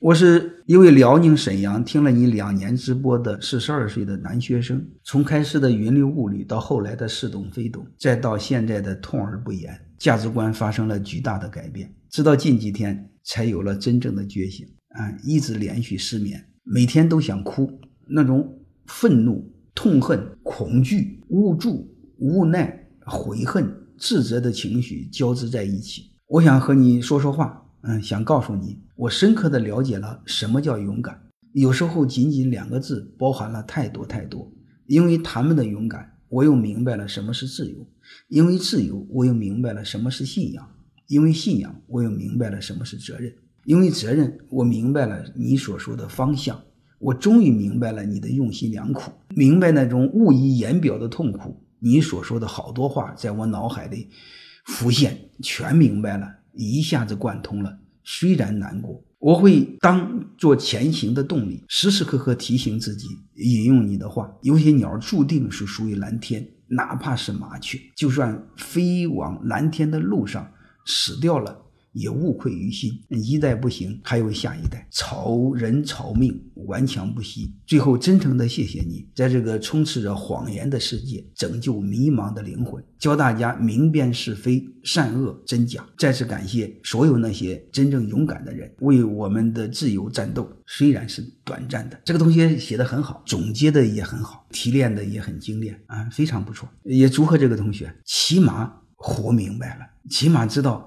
我是一位辽宁沈阳听了你两年直播的四十二岁的男学生，从开始的云里雾里，到后来的似懂非懂，再到现在的痛而不言，价值观发生了巨大的改变。直到近几天，才有了真正的觉醒。啊，一直连续失眠，每天都想哭，那种愤怒、痛恨、恐惧、无助、无奈、悔恨、自责的情绪交织在一起。我想和你说说话。嗯，想告诉你，我深刻的了解了什么叫勇敢。有时候仅仅两个字，包含了太多太多。因为他们的勇敢，我又明白了什么是自由；因为自由，我又明白了什么是信仰；因为信仰，我又明白了什么是责任；因为责任，我明白了你所说的方向。我终于明白了你的用心良苦，明白那种无以言表的痛苦。你所说的好多话，在我脑海里浮现，全明白了。一下子贯通了。虽然难过，我会当做前行的动力，时时刻刻提醒自己。引用你的话，有些鸟注定是属于蓝天，哪怕是麻雀，就算飞往蓝天的路上死掉了。也无愧于心，一代不行，还有下一代。草人草命，顽强不息。最后，真诚的谢谢你，在这个充斥着谎言的世界，拯救迷茫的灵魂，教大家明辨是非、善恶、真假。再次感谢所有那些真正勇敢的人，为我们的自由战斗。虽然是短暂的，这个同学写的很好，总结的也很好，提炼的也很精炼啊，非常不错。也祝贺这个同学，起码活明白了，起码知道。